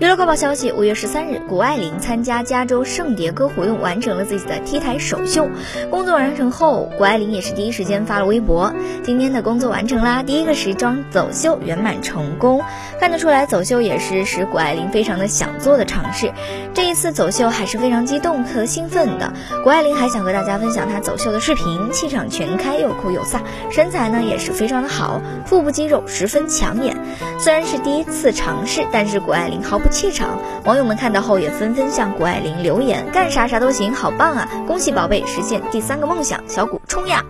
娱乐快报消息：五月十三日，谷爱凌参加加州圣迭戈活动，完成了自己的 T 台首秀。工作完成后，谷爱凌也是第一时间发了微博：“今天的工作完成啦，第一个时装走秀圆满成功。”看得出来，走秀也是使谷爱凌非常的想做的尝试。这一次走秀还是非常激动和兴奋的。谷爱凌还想和大家分享她走秀的视频，气场全开，又酷又飒，身材呢也是非常的好，腹部肌肉十分抢眼。虽然是第一次尝试，但是谷爱凌毫不怯场。网友们看到后也纷纷向谷爱凌留言：“干啥啥都行，好棒啊！恭喜宝贝实现第三个梦想，小谷冲呀！”